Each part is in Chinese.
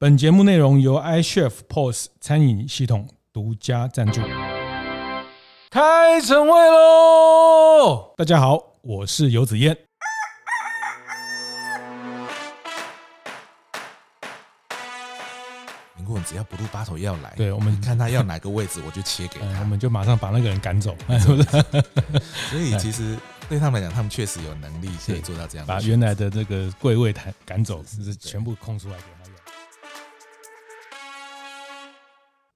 本节目内容由 iChef POS 餐饮系统独家赞助。开晨会喽！大家好，我是游子燕。林顾问只要不录八头要来，对，我们看他要哪个位置，我就切给他，嗯，我们就马上把那个人赶走，是不是？所以其实对他们来讲，他们确实有能力可以做到这样，把原来的这个柜位赶赶走，就是全部空出来给他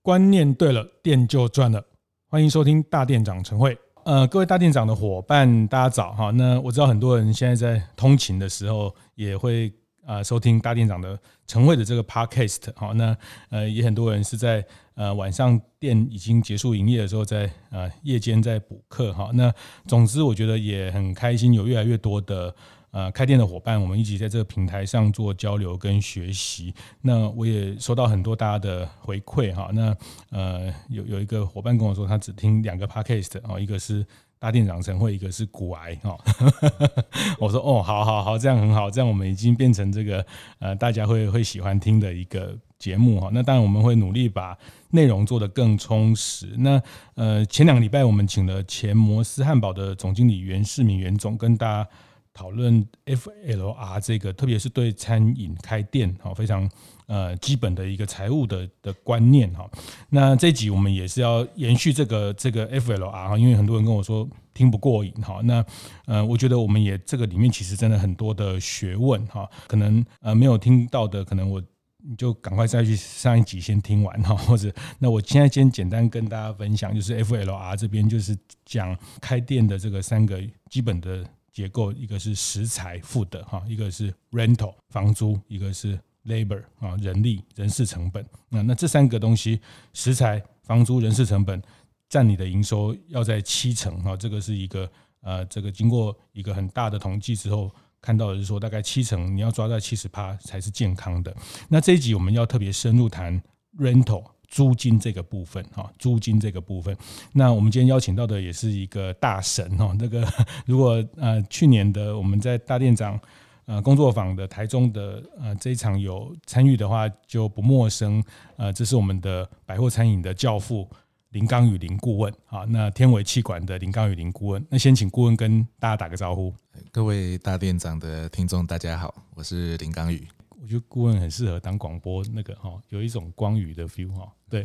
观念对了，店就赚了。欢迎收听大店长晨会。呃，各位大店长的伙伴，大家早哈。那我知道很多人现在在通勤的时候也会呃收听大店长的晨会的这个 podcast 哈。那呃也很多人是在呃晚上店已经结束营业的时候在，在呃夜间在补课哈。那总之我觉得也很开心，有越来越多的。呃，开店的伙伴，我们一起在这个平台上做交流跟学习。那我也收到很多大家的回馈哈。那呃，有有一个伙伴跟我说，他只听两个 podcast 哦，一个是大店长陈慧，一个是骨癌哈。我说哦，好好好，这样很好，这样我们已经变成这个呃大家会会喜欢听的一个节目哈。那当然我们会努力把内容做得更充实。那呃，前两个礼拜我们请了前摩斯汉堡的总经理袁世明袁总跟大家。讨论 FLR 这个，特别是对餐饮开店哈，非常呃基本的一个财务的的观念哈。那这集我们也是要延续这个这个 FLR 哈，因为很多人跟我说听不过瘾哈。那呃，我觉得我们也这个里面其实真的很多的学问哈，可能呃没有听到的，可能我你就赶快再去上一集先听完哈，或者那我现在先简单跟大家分享，就是 FLR 这边就是讲开店的这个三个基本的。结构一个是食材付的哈，一个是 rental 房租，一个是 labor 啊人力人事成本。那那这三个东西，食材、房租、人事成本占你的营收要在七成哈，这个是一个呃这个经过一个很大的统计之后看到的是说，大概七成你要抓在七十趴才是健康的。那这一集我们要特别深入谈 rental。租金这个部分哈，租金这个部分，那我们今天邀请到的也是一个大神哈。那个如果呃去年的我们在大店长呃工作坊的台中的呃这一场有参与的话，就不陌生。呃，这是我们的百货餐饮的教父林刚宇林顾问啊。那天维企管的林刚宇林顾问，那先请顾问跟大家打个招呼。各位大店长的听众，大家好，我是林刚宇。我觉得顾问很适合当广播那个哈，有一种光宇的 feel 哈。对，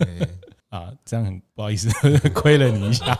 啊，这样很不好意思，亏了你一下。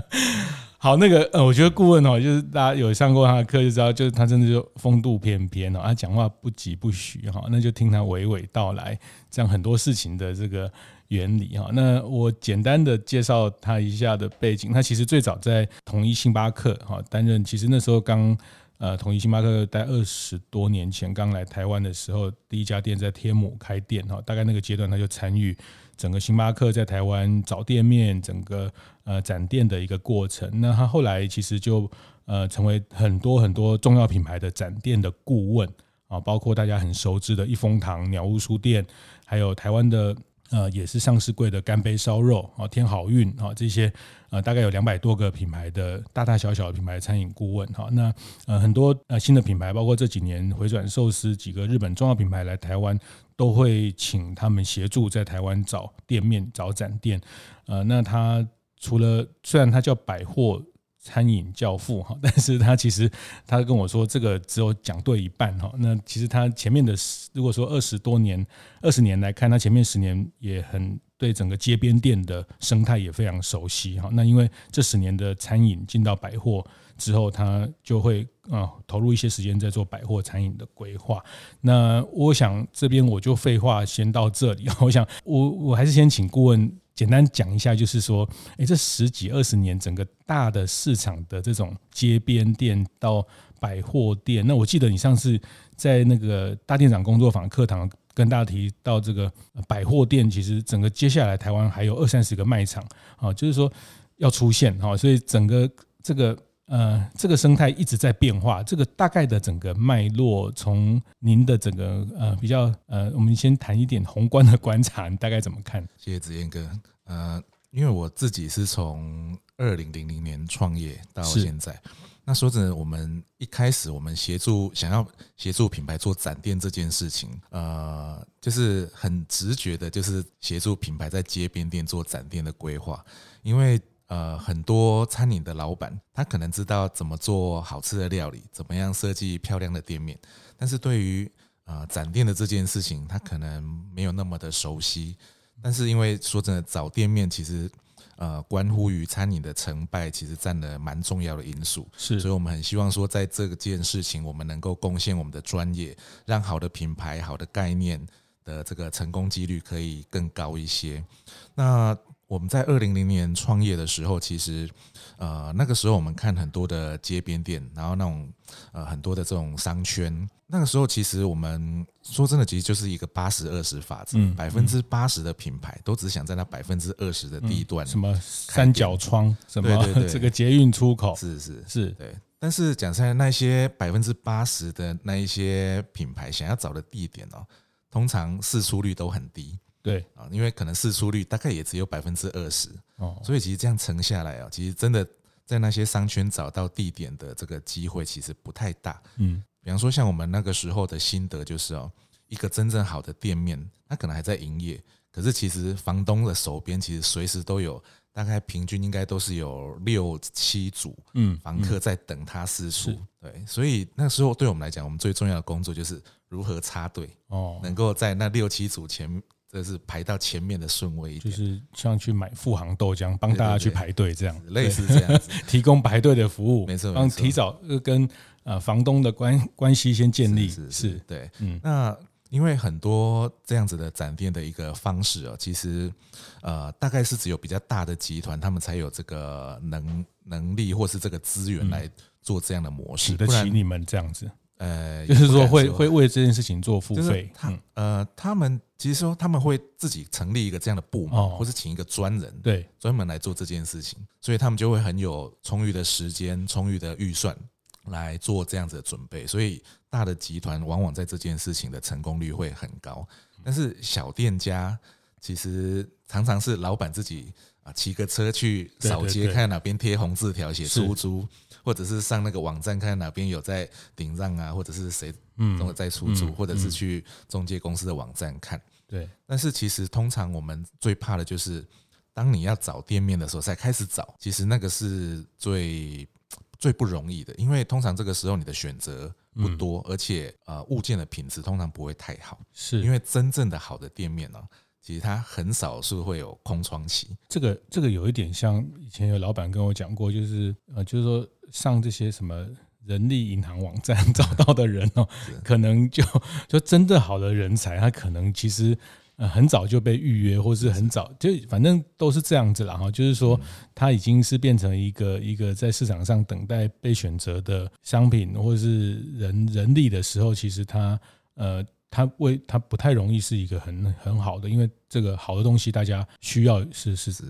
好，那个呃，我觉得顾问哦，就是大家有上过他的课就知道，就是他真的就风度翩翩哦，他讲话不疾不徐哈，那就听他娓娓道来，这样很多事情的这个原理哈。那我简单的介绍他一下的背景，他其实最早在统一星巴克哈担任，其实那时候刚。呃，统一星巴克在二十多年前刚来台湾的时候，第一家店在天母开店哈，大概那个阶段他就参与整个星巴克在台湾找店面、整个呃展店的一个过程。那他后来其实就呃成为很多很多重要品牌的展店的顾问啊，包括大家很熟知的一风堂、鸟屋书店，还有台湾的。呃，也是上市柜的干杯烧肉啊，天好运啊，这些呃，大概有两百多个品牌的大大小小的品牌餐饮顾问哈。那呃，很多呃新的品牌，包括这几年回转寿司几个日本重要品牌来台湾，都会请他们协助在台湾找店面、找展店。呃，那他除了虽然他叫百货。餐饮教父哈，但是他其实他跟我说，这个只有讲对一半哈。那其实他前面的如果说二十多年、二十年来看，他前面十年也很对整个街边店的生态也非常熟悉哈。那因为这十年的餐饮进到百货之后，他就会啊投入一些时间在做百货餐饮的规划。那我想这边我就废话先到这里，我想我我还是先请顾问。简单讲一下，就是说，诶，这十几二十年，整个大的市场的这种街边店到百货店，那我记得你上次在那个大店长工作坊课堂跟大家提到，这个百货店其实整个接下来台湾还有二三十个卖场啊，就是说要出现哈，所以整个这个。呃，这个生态一直在变化。这个大概的整个脉络，从您的整个呃比较呃，我们先谈一点宏观的观察，你大概怎么看？谢谢子燕哥。呃，因为我自己是从二零零零年创业到现在，那说真的，我们一开始我们协助想要协助品牌做展店这件事情，呃，就是很直觉的，就是协助品牌在街边店做展店的规划。因为呃，很多餐饮的老板，他可能知道怎么做好吃的料理，怎么样设计漂亮的店面，但是对于呃展店的这件事情，他可能没有那么的熟悉。但是因为说真的，找店面其实。呃，关乎于餐饮的成败，其实占了蛮重要的因素。是，所以我们很希望说，在这件事情，我们能够贡献我们的专业，让好的品牌、好的概念的这个成功几率可以更高一些。那我们在二零零年创业的时候，其实呃那个时候我们看很多的街边店，然后那种呃很多的这种商圈。那个时候，其实我们说真的，其实就是一个八十二十法则，百分之八十的品牌都只想在那百分之二十的地段，什么三角窗，什么这个捷运出口，是是是，对。但是讲出来，那些百分之八十的那一些品牌想要找的地点哦，通常释出率都很低，对。啊，因为可能试出率大概也只有百分之二十哦，所以其实这样乘下来啊，其实真的在那些商圈找到地点的这个机会其实不太大，嗯。比方说，像我们那个时候的心得就是哦，一个真正好的店面，它可能还在营业，可是其实房东的手边其实随时都有，大概平均应该都是有六七组嗯房客在等他释出。对，所以那个时候对我们来讲，我们最重要的工作就是如何插队哦，能够在那六七组前，这是排到前面的顺位，就是像去买富航豆浆，帮大家去排队这样，类似这样子，提供排队的服务，没错，帮提早跟。呃，房东的关关系先建立是，是，是，是对，嗯，那因为很多这样子的展店的一个方式哦，其实呃，大概是只有比较大的集团，他们才有这个能能力或是这个资源来做这样的模式，嗯、不得起你们这样子，呃，就是说会会为这件事情做付费，他呃，他们其实说他们会自己成立一个这样的部门，或是请一个专人，对，专门来做这件事情，所以他们就会很有充裕的时间、充裕的预算。来做这样子的准备，所以大的集团往往在这件事情的成功率会很高，但是小店家其实常常是老板自己啊骑个车去扫街，看哪边贴红字条写出租，或者是上那个网站看哪边有在顶让啊，或者是谁都在出租，或者是去中介公司的网站看。对，但是其实通常我们最怕的就是，当你要找店面的时候才开始找，其实那个是最。最不容易的，因为通常这个时候你的选择不多，而且呃物件的品质通常不会太好，是因为真正的好的店面呢，其实它很少是会有空窗期。这个这个有一点像以前有老板跟我讲过，就是呃就是说上这些什么人力银行网站 找到的人哦，可能就 就真的好的人才，他可能其实。呃，很早就被预约，或是很早就反正都是这样子了哈。就是说，它已经是变成一个一个在市场上等待被选择的商品，或者是人人力的时候，其实它呃，它为它不太容易是一个很很好的，因为这个好的东西大家需要是是是，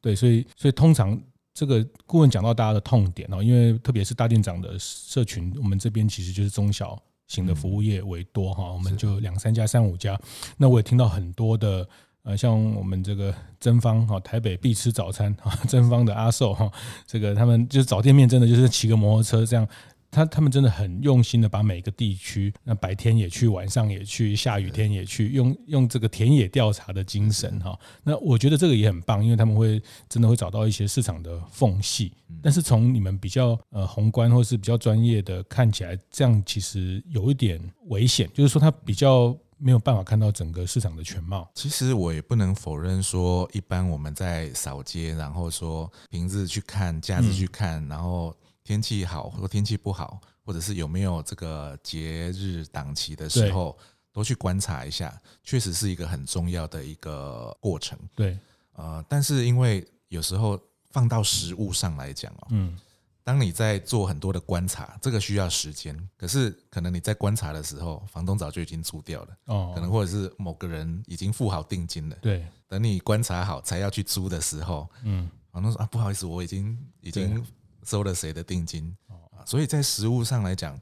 对，所以所以通常这个顾问讲到大家的痛点哦，因为特别是大店长的社群，我们这边其实就是中小。型的服务业为多哈，我们就两三家、三五家。那我也听到很多的呃，像我们这个真芳哈，台北必吃早餐哈，真芳的阿寿哈，这个他们就是找店面，真的就是骑个摩托车这样。他他们真的很用心的把每个地区，那白天也去，晚上也去，下雨天也去，用用这个田野调查的精神哈。那我觉得这个也很棒，因为他们会真的会找到一些市场的缝隙。但是从你们比较呃宏观或是比较专业的看起来，这样其实有一点危险，就是说他比较没有办法看到整个市场的全貌。其实我也不能否认说，一般我们在扫街，然后说平日去看，假日去看，然后。天气好或天气不好，或者是有没有这个节日档期的时候，都去观察一下，确实是一个很重要的一个过程。对，呃，但是因为有时候放到实物上来讲哦，嗯，当你在做很多的观察，这个需要时间，可是可能你在观察的时候，房东早就已经租掉了，哦，可能或者是某个人已经付好定金了，对，等你观察好才要去租的时候，嗯，房东说啊，不好意思，我已经已经。收了谁的定金啊？所以在实物上来讲，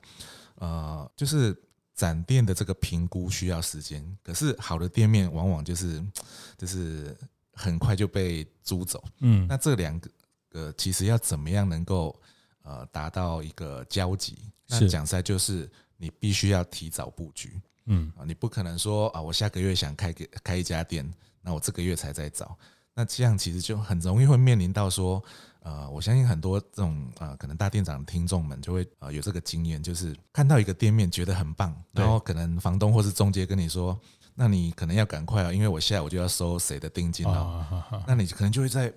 呃，就是展店的这个评估需要时间。可是好的店面往往就是就是很快就被租走。嗯，那这两个呃其实要怎么样能够呃达到一个交集。那讲实在就是你必须要提早布局，嗯啊，你不可能说啊，我下个月想开个开一家店，那我这个月才在找，那这样其实就很容易会面临到说。呃，我相信很多这种呃，可能大店长的听众们就会呃有这个经验，就是看到一个店面觉得很棒，然后可能房东或是中介跟你说，那你可能要赶快啊，因为我下午就要收谁的定金了，那你可能就会在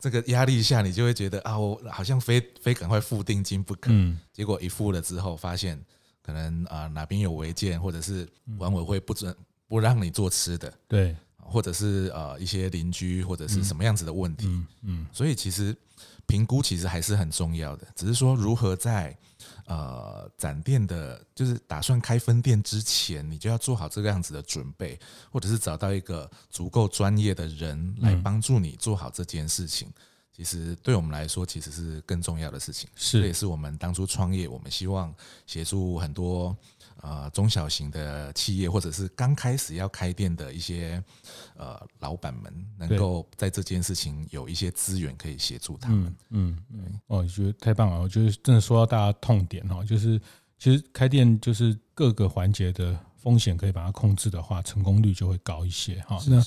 这个压力下，你就会觉得啊，我好像非非赶快付定金不可。结果一付了之后，发现可能啊哪边有违建，或者是管委会不准不让你做吃的，对，或者是呃一些邻居或者是什么样子的问题，嗯，所以其实。评估其实还是很重要的，只是说如何在呃展店的，就是打算开分店之前，你就要做好这个样子的准备，或者是找到一个足够专业的人来帮助你做好这件事情。其实对我们来说，其实是更重要的事情。是，这也是我们当初创业，我们希望协助很多。呃，中小型的企业，或者是刚开始要开店的一些呃老板们，能够在这件事情有一些资源可以协助他们。嗯嗯，哦，我觉得太棒了！我觉得真的说到大家痛点哈，就是其实开店就是各个环节的风险可以把它控制的话，成功率就会高一些哈。那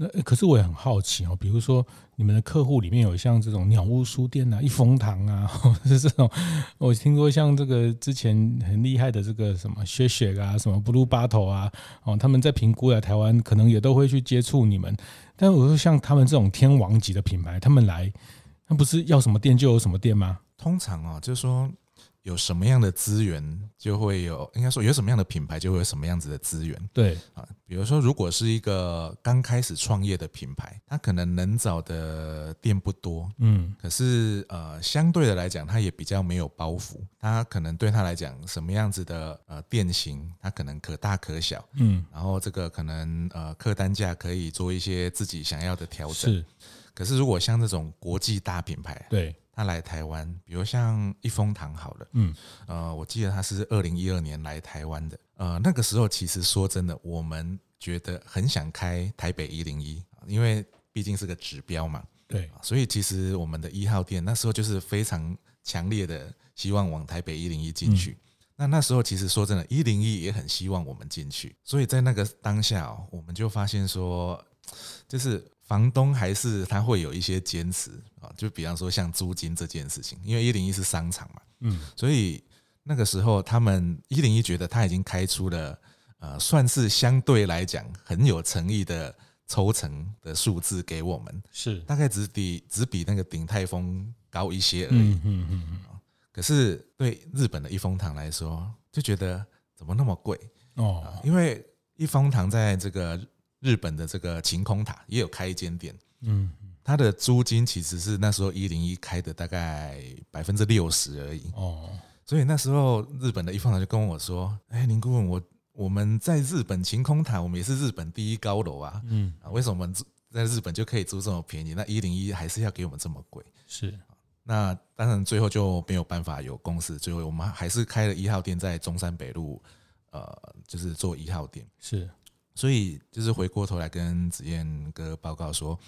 那可是我也很好奇哦，比如说你们的客户里面有像这种鸟屋书店啊、一风堂啊，或者是这种，我听说像这个之前很厉害的这个什么雪雪啊、什么 Blue Bottle 啊，哦，他们在评估来台湾，可能也都会去接触你们。但我说像他们这种天王级的品牌，他们来，那不是要什么店就有什么店吗？通常啊，就是说。有什么样的资源，就会有，应该说有什么样的品牌，就会有什么样子的资源。对啊，比如说，如果是一个刚开始创业的品牌，它可能能找的店不多，嗯，可是呃，相对的来讲，它也比较没有包袱。它可能对他来讲，什么样子的呃店型，它可能可大可小，嗯，然后这个可能呃客单价可以做一些自己想要的调整。是，可是如果像这种国际大品牌，对。他来台湾，比如像一风堂好了，嗯，呃，我记得他是二零一二年来台湾的，呃，那个时候其实说真的，我们觉得很想开台北一零一，因为毕竟是个指标嘛，对，所以其实我们的一号店那时候就是非常强烈的希望往台北一零一进去。嗯、那那时候其实说真的，一零一也很希望我们进去，所以在那个当下，我们就发现说，就是。房东还是他会有一些坚持啊，就比方说像租金这件事情，因为一零一是商场嘛，嗯，所以那个时候他们一零一觉得他已经开出了呃，算是相对来讲很有诚意的抽成的数字给我们，是。大概只比只比那个鼎泰丰高一些而已，嗯嗯嗯，可是对日本的一风堂来说，就觉得怎么那么贵？哦？因为一风堂在这个。日本的这个晴空塔也有开一间店，嗯，它的租金其实是那时候一零一开的大概百分之六十而已。哦，所以那时候日本的一风堂就跟我说：“哎，林顾问，我我们在日本晴空塔，我们也是日本第一高楼啊，嗯，为什么在日本就可以租这么便宜？那一零一还是要给我们这么贵？是，那当然最后就没有办法有公司，最后我们还是开了一号店在中山北路，呃，就是做一号店。是。”所以就是回过头来跟子燕哥报告说，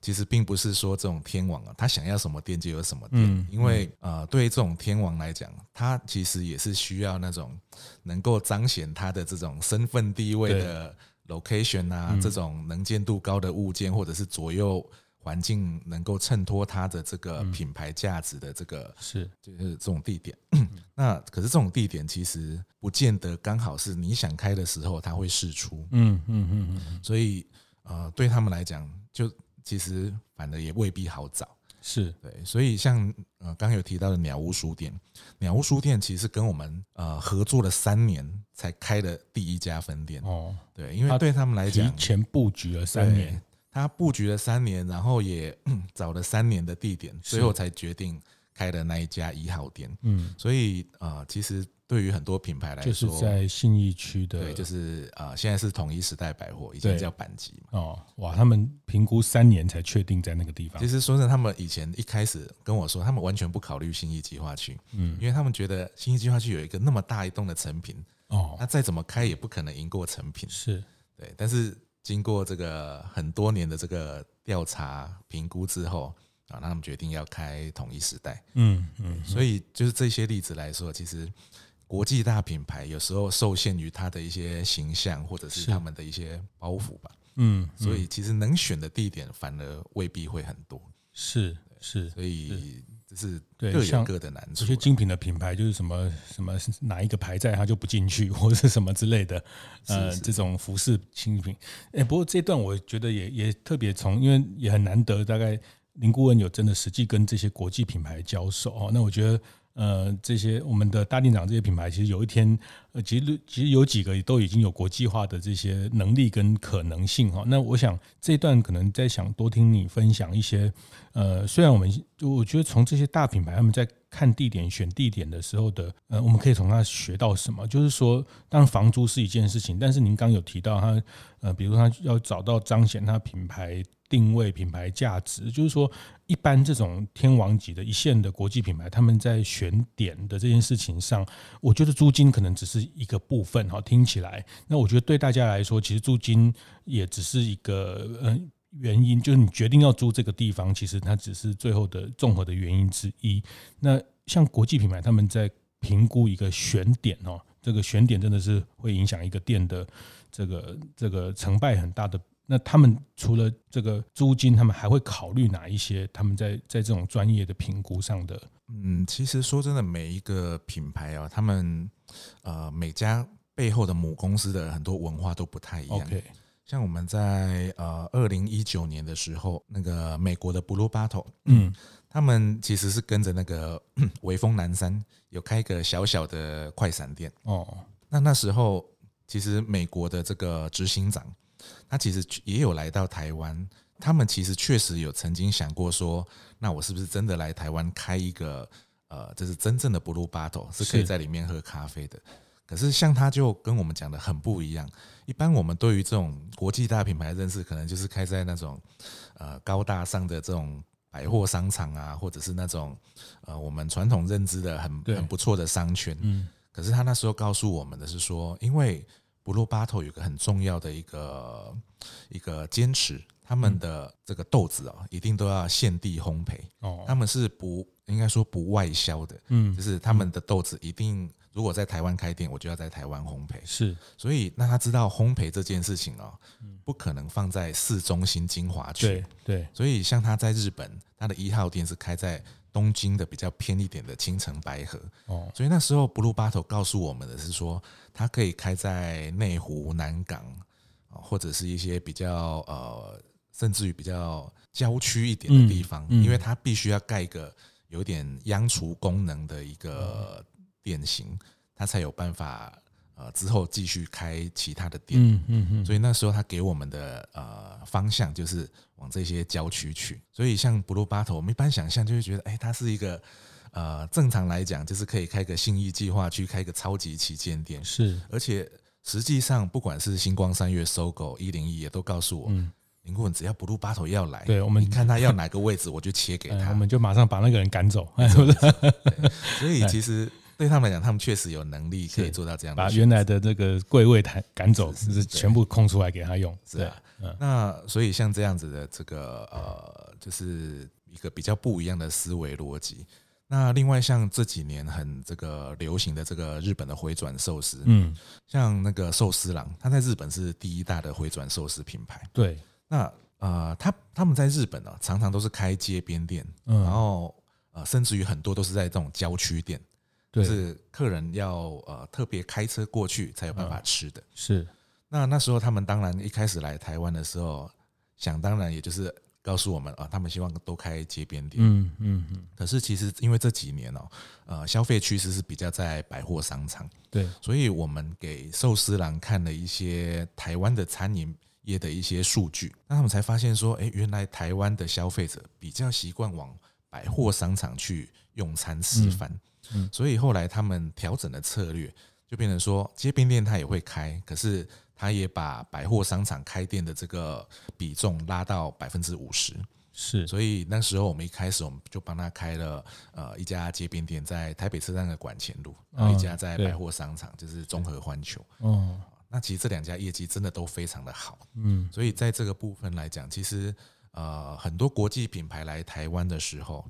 其实并不是说这种天王啊，他想要什么店就有什么店，因为呃，对于这种天王来讲，他其实也是需要那种能够彰显他的这种身份地位的 location 啊，这种能见度高的物件，或者是左右。环境能够衬托它的这个品牌价值的这个是。就是这种地点，那可是这种地点其实不见得刚好是你想开的时候它会释出，嗯嗯嗯嗯，所以呃对他们来讲，就其实反而也未必好找，是。对，所以像呃刚刚有提到的鸟屋书店，鸟屋书店其实跟我们呃合作了三年才开的第一家分店。哦，对，因为对他们来讲，提前布局了三年。他布局了三年，然后也找了三年的地点，最后才决定开的那一家一号店。嗯，所以啊、呃，其实对于很多品牌来说，就是在信义区的，对，就是啊、呃，现在是统一时代百货，以前叫板吉嘛。哦，哇，他们评估三年才确定在那个地方。其实说真的，他们以前一开始跟我说，他们完全不考虑信义计划区，嗯，因为他们觉得信义计划区有一个那么大一栋的成品，哦，那再怎么开也不可能赢过成品，是对，但是。经过这个很多年的这个调查评估之后，啊，那他们决定要开统一时代。嗯嗯，所以就是这些例子来说，其实国际大品牌有时候受限于它的一些形象，或者是他们的一些包袱吧。嗯，所以其实能选的地点反而未必会很多。是是，所以这是各有各的难处。有些精品的品牌就是什么什么哪一个牌在，它就不进去，或者是什么之类的。呃，这种服饰精品。哎，不过这段我觉得也也特别从，因为也很难得，大概林顾问有真的实际跟这些国际品牌交手哦。那我觉得。呃，这些我们的大店长这些品牌，其实有一天，呃，其实其实有几个都已经有国际化的这些能力跟可能性哈。那我想这一段可能在想多听你分享一些，呃，虽然我们就我觉得从这些大品牌他们在看地点选地点的时候的，呃，我们可以从他学到什么？就是说，当然房租是一件事情，但是您刚有提到他，呃，比如他要找到彰显他品牌。定位品牌价值，就是说，一般这种天王级的一线的国际品牌，他们在选点的这件事情上，我觉得租金可能只是一个部分哈。听起来，那我觉得对大家来说，其实租金也只是一个嗯原因，就是你决定要租这个地方，其实它只是最后的综合的原因之一。那像国际品牌，他们在评估一个选点哦，这个选点真的是会影响一个店的这个这个成败很大的。那他们除了这个租金，他们还会考虑哪一些？他们在在这种专业的评估上的？嗯，其实说真的，每一个品牌啊，他们呃每家背后的母公司的很多文化都不太一样。像我们在呃二零一九年的时候，那个美国的 Blue Bottle，嗯，他们其实是跟着那个 微风南山有开一个小小的快闪店哦。那那时候其实美国的这个执行长。他其实也有来到台湾，他们其实确实有曾经想过说，那我是不是真的来台湾开一个呃，这是真正的 Blue Bottle，是可以在里面喝咖啡的。可是像他就跟我们讲的很不一样。一般我们对于这种国际大品牌认识，可能就是开在那种呃高大上的这种百货商场啊，或者是那种呃我们传统认知的很很不错的商圈。嗯。可是他那时候告诉我们的是说，因为 Blue Bottle 有个很重要的一个一个坚持，他们的这个豆子啊，一定都要现地烘焙。哦，他们是不应该说不外销的，嗯，就是他们的豆子一定如果在台湾开店，我就要在台湾烘焙。是，所以那他知道烘焙这件事情哦，不可能放在市中心精华区。对对，所以像他在日本，他的一号店是开在。东京的比较偏一点的青城白河，哦，所以那时候 Blue Bottle 告诉我们的是说，它可以开在内湖、南港，或者是一些比较呃，甚至于比较郊区一点的地方，因为它必须要盖一个有点央厨功能的一个店型，它才有办法。呃，之后继续开其他的店，嗯嗯嗯，所以那时候他给我们的呃方向就是往这些郊区去。所以像 Blue Bottle，我们一般想象就会觉得，哎，它是一个呃正常来讲就是可以开个信义计划去，开个超级旗舰店。是，而且实际上不管是星光三越、SOGO 一零一，也都告诉我，林顾问只要 Blue Bottle 要来，对我们看他要哪个位置，我就切给他，我们就马上把那个人赶走，所以其实。对他们来讲，他们确实有能力可以做到这样，把原来的这个柜位台赶走，就是全部空出来给他用。是啊，那所以像这样子的这个呃，就是一个比较不一样的思维逻辑。那另外像这几年很这个流行的这个日本的回转寿司，嗯，像那个寿司郎，他在日本是第一大的回转寿司品牌。对，那呃，他他们在日本呢，常常都是开街边店，嗯然后呃，甚至于很多都是在这种郊区店。就是客人要呃特别开车过去才有办法吃的。是，那那时候他们当然一开始来台湾的时候，想当然也就是告诉我们啊，他们希望多开街边店。嗯嗯嗯。可是其实因为这几年哦，呃，消费趋势是比较在百货商场。对。所以我们给寿司郎看了一些台湾的餐饮业的一些数据，那他们才发现说，哎，原来台湾的消费者比较习惯往百货商场去用餐吃饭。嗯，所以后来他们调整了策略，就变成说街边店他也会开，可是他也把百货商场开店的这个比重拉到百分之五十。是，所以那时候我们一开始我们就帮他开了呃一家街边店，在台北车站的管前路，然后一家在百货商场，就是综合环球。哦，那其实这两家业绩真的都非常的好。嗯，所以在这个部分来讲，其实呃，很多国际品牌来台湾的时候，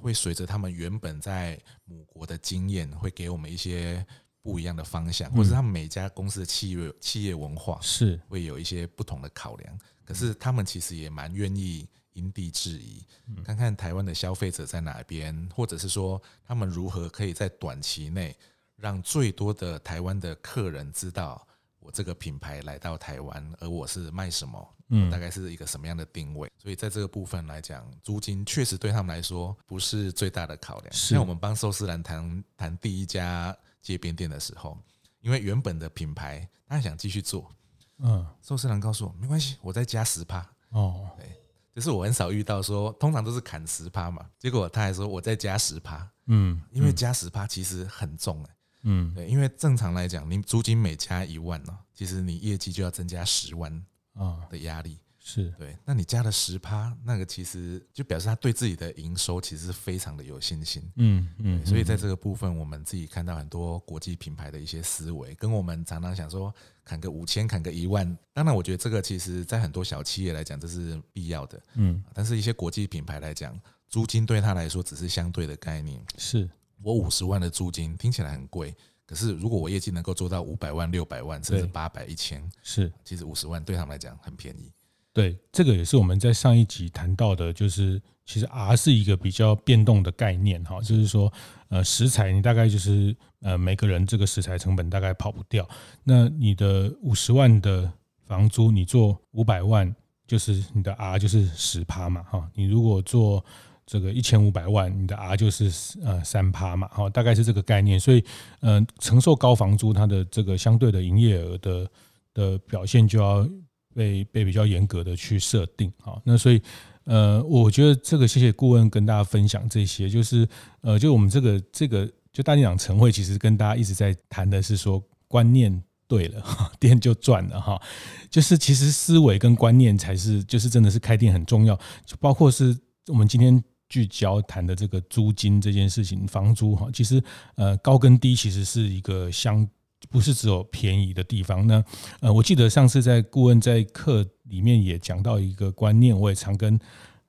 会随着他们原本在母国的经验，会给我们一些不一样的方向，或者他们每家公司的企业企业文化是会有一些不同的考量。可是他们其实也蛮愿意因地制宜，看看台湾的消费者在哪边，或者是说他们如何可以在短期内让最多的台湾的客人知道。我这个品牌来到台湾，而我是卖什么？嗯，大概是一个什么样的定位？所以在这个部分来讲，租金确实对他们来说不是最大的考量。像我们帮寿司郎谈谈第一家街边店的时候，因为原本的品牌他还想继续做，嗯，寿司郎告诉我没关系，我再加十趴。哦，对，就是我很少遇到说，通常都是砍十趴嘛，结果他还说我再加十趴，嗯，因为加十趴其实很重哎。嗯，对，因为正常来讲，你租金每加一万呢，其实你业绩就要增加十万啊的压力，是对。那你加了十趴，那个其实就表示他对自己的营收其实是非常的有信心。嗯嗯，所以在这个部分，我们自己看到很多国际品牌的一些思维，跟我们常常想说砍个五千，砍个一万。当然，我觉得这个其实在很多小企业来讲，这是必要的。嗯，但是一些国际品牌来讲，租金对他来说只是相对的概念。是。我五十万的租金听起来很贵，可是如果我业绩能够做到五百万、六百万，甚至八百、一千，是其实五十万对他们来讲很便宜。对，这个也是我们在上一集谈到的，就是其实 R 是一个比较变动的概念哈，就是说呃食材你大概就是呃每个人这个食材成本大概跑不掉，那你的五十万的房租你做五百万，就是你的 R 就是十趴嘛哈，你如果做。这个一千五百万，你的 R 就是呃三趴嘛，好，大概是这个概念。所以，嗯，承受高房租，它的这个相对的营业额的的表现就要被被比较严格的去设定。好，那所以，呃，我觉得这个谢谢顾问跟大家分享这些，就是呃，就我们这个这个就大店长晨会，其实跟大家一直在谈的是说，观念对了，店就赚了哈。就是其实思维跟观念才是，就是真的是开店很重要，就包括是我们今天。聚焦谈的这个租金这件事情，房租哈，其实呃高跟低其实是一个相不是只有便宜的地方。那呃，我记得上次在顾问在课里面也讲到一个观念，我也常跟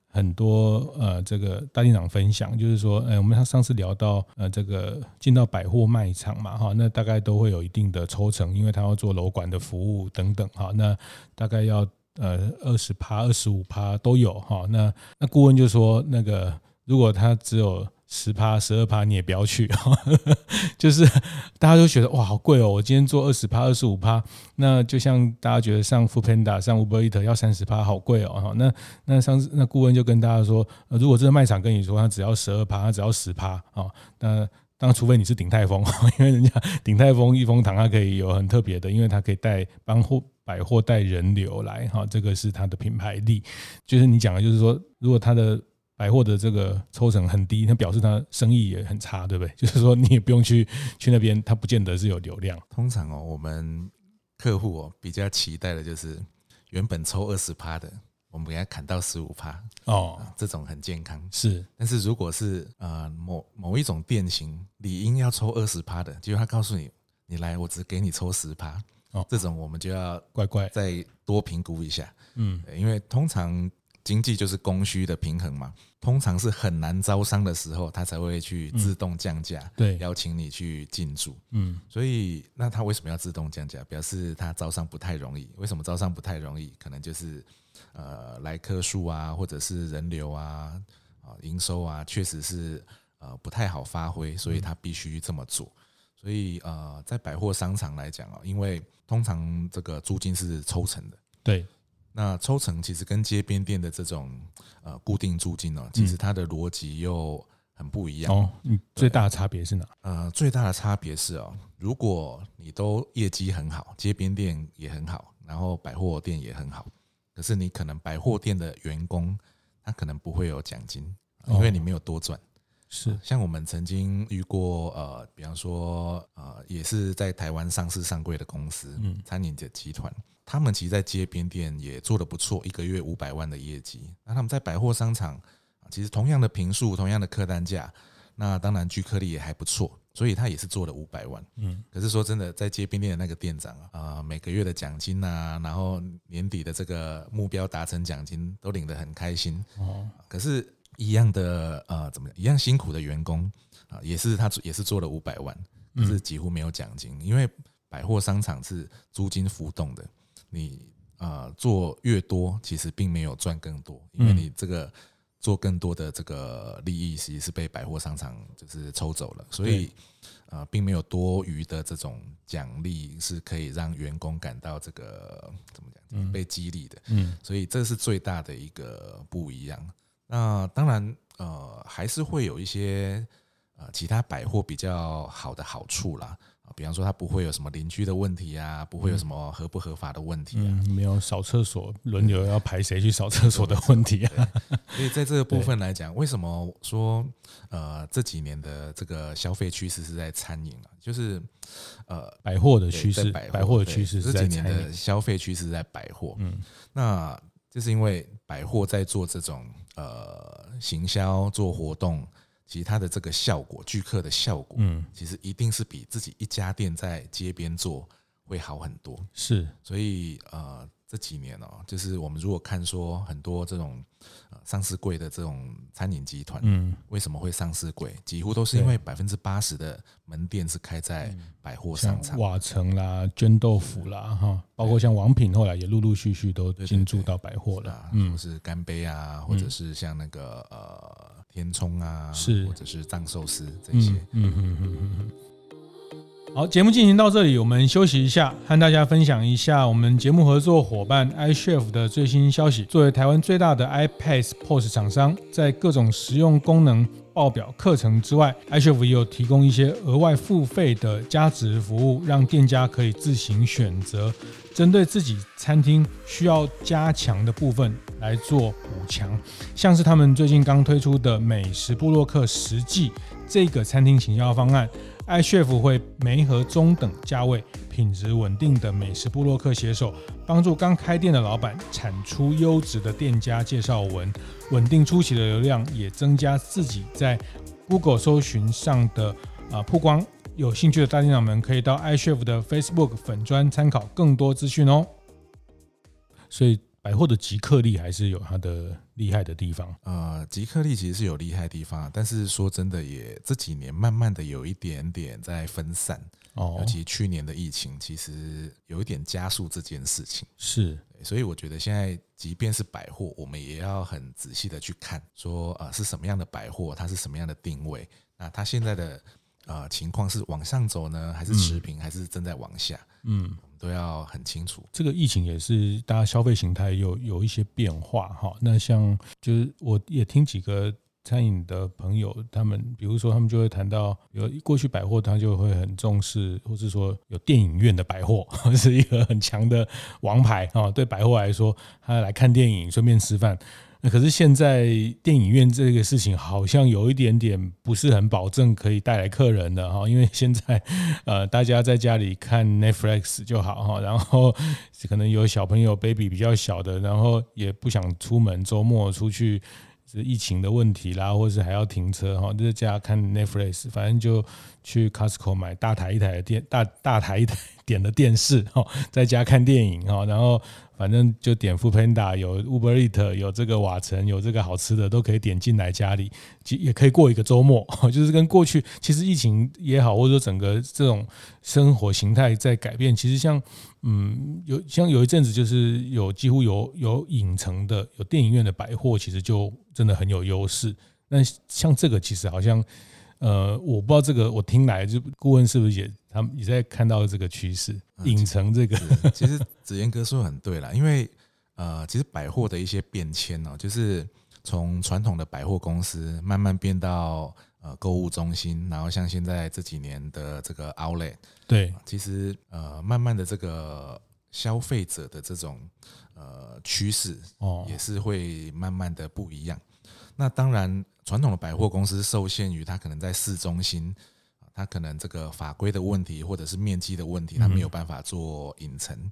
很多呃这个大店长分享，就是说，呃，我们上次聊到呃这个进到百货卖场嘛哈，那大概都会有一定的抽成，因为他要做楼管的服务等等哈，那大概要。呃，二十趴、二十五趴都有哈。那那顾问就说，那个如果他只有十趴、十二趴，你也不要去，就是大家都觉得哇，好贵哦。我今天做二十趴、二十五趴，那就像大家觉得上 f o o Panda、上 Uber Eat 要三十趴，好贵哦。哈那那上次那顾问就跟大家说，如果这个卖场跟你说他只要十二趴，他只要十趴啊，那当除非你是鼎泰丰，因为人家鼎泰丰益丰堂它可以有很特别的，因为它可以带帮货。百货带人流来哈，这个是它的品牌力。就是你讲的，就是说，如果它的百货的这个抽成很低，那表示它生意也很差，对不对？就是说，你也不用去去那边，它不见得是有流量。通常哦，我们客户哦比较期待的就是原本抽二十趴的，我们给他砍到十五趴哦，这种很健康是。但是如果是呃某某一种店型理应要抽二十趴的，结果他告诉你，你来，我只给你抽十趴。哦，这种我们就要乖乖再多评估一下，嗯，因为通常经济就是供需的平衡嘛，通常是很难招商的时候，他才会去自动降价，对，邀请你去进驻，嗯，所以那他为什么要自动降价？表示他招商不太容易。为什么招商不太容易？可能就是呃来客数啊，或者是人流啊，啊营收啊，确实是呃不太好发挥，所以他必须这么做。所以呃，在百货商场来讲啊，因为通常这个租金是抽成的，对，那抽成其实跟街边店的这种呃固定租金呢，其实它的逻辑又很不一样。哦，嗯，最大的差别是哪？呃，最大的差别是哦，如果你都业绩很好，街边店也很好，然后百货店也很好，可是你可能百货店的员工他可能不会有奖金，因为你没有多赚。是，像我们曾经遇过，呃，比方说，呃，也是在台湾上市上柜的公司，嗯，餐饮的集团，他们其实，在街边店也做得不错，一个月五百万的业绩。那他们在百货商场，其实同样的平数，同样的客单价，那当然聚客力也还不错，所以他也是做了五百万。嗯，可是说真的，在街边店的那个店长啊，呃，每个月的奖金啊，然后年底的这个目标达成奖金都领得很开心。哦，可是，一样的呃，怎么样？一样辛苦的员工啊，也是他也是做了五百万，可是几乎没有奖金，因为百货商场是租金浮动的，你啊，呃，做越多，其实并没有赚更多，因为你这个。做更多的这个利益，其实是被百货商场就是抽走了，所以呃，并没有多余的这种奖励是可以让员工感到这个怎么讲，被激励的。嗯，所以这是最大的一个不一样。那当然，呃，还是会有一些呃其他百货比较好的好处啦。比方说，他不会有什么邻居的问题啊，不会有什么合不合法的问题啊，嗯、没有扫厕所轮流要排谁去扫厕所的问题啊。所以在这个部分来讲，为什么说呃这几年的这个消费趋势是在餐饮啊？就是呃百货的趋势，百货的趋势是在这几年的消费趋势在百货。嗯，那就是因为百货在做这种呃行销做活动。其实它的这个效果，聚客的效果，嗯，其实一定是比自己一家店在街边做会好很多。是，所以呃，这几年哦，就是我们如果看说很多这种呃上市贵的这种餐饮集团，嗯，为什么会上市贵？几乎都是因为百分之八十的门店是开在百货商场，瓦城啦、绢豆腐啦，哈，包括像王品，后来也陆陆续续都进驻到百货了，嗯，是干杯啊，或者是像那个呃。填充啊，是或者是藏寿司这些，嗯嗯嗯嗯嗯。好，节目进行到这里，我们休息一下，和大家分享一下我们节目合作伙伴 iChef 的最新消息。作为台湾最大的 iPaaS POS 厂商，在各种实用功能、报表、课程之外，iChef 也有提供一些额外付费的加值服务，让店家可以自行选择。针对自己餐厅需要加强的部分来做补强，像是他们最近刚推出的美食部落客实际这个餐厅行销方案，iChef 会媒合中等价位、品质稳定的美食部落客写手，帮助刚开店的老板产出优质的店家介绍文，稳定初期的流量，也增加自己在 Google 搜寻上的啊曝光。有兴趣的大店长们可以到 iChef 的 Facebook 粉砖参考更多资讯哦。所以百货的极客力还是有它的厉害的地方。呃，极客力其实是有厉害的地方，但是说真的，也这几年慢慢的有一点点在分散。哦，尤其去年的疫情，其实有一点加速这件事情。是，所以我觉得现在即便是百货，我们也要很仔细的去看，说呃是什么样的百货，它是什么样的定位，那它现在的。呃，情况是往上走呢，还是持平，还是正在往下？嗯，都要很清楚。这个疫情也是大家消费形态有有一些变化哈。那像就是我也听几个餐饮的朋友，他们比如说他们就会谈到，有过去百货他就会很重视，或是说有电影院的百货 是一个很强的王牌啊。对百货来说，他来看电影顺便吃饭。可是现在电影院这个事情好像有一点点不是很保证可以带来客人的哈，因为现在呃大家在家里看 Netflix 就好哈，然后可能有小朋友 baby 比较小的，然后也不想出门，周末出去是疫情的问题啦，或是还要停车哈，在家看 Netflix，反正就去 Costco 买大台一台的电大大台一台 点的电视哈，在家看电影哈，然后。反正就点 f o o Panda，有 Uber Eat 有这个瓦城，有这个好吃的都可以点进来家里，也可以过一个周末。就是跟过去其实疫情也好，或者说整个这种生活形态在改变。其实像嗯，有像有一阵子就是有几乎有有影城的、有电影院的百货，其实就真的很有优势。那像这个其实好像。呃，我不知道这个，我听来就顾问是不是也他们也在看到这个趋势，影城这个。其实子彦哥说的很对啦，因为呃，其实百货的一些变迁哦，就是从传统的百货公司慢慢变到呃购物中心，然后像现在这几年的这个 Outlet，对，其实呃慢慢的这个消费者的这种呃趋势哦，也是会慢慢的不一样。那当然。传统的百货公司受限于它可能在市中心，它可能这个法规的问题或者是面积的问题，它没有办法做影城。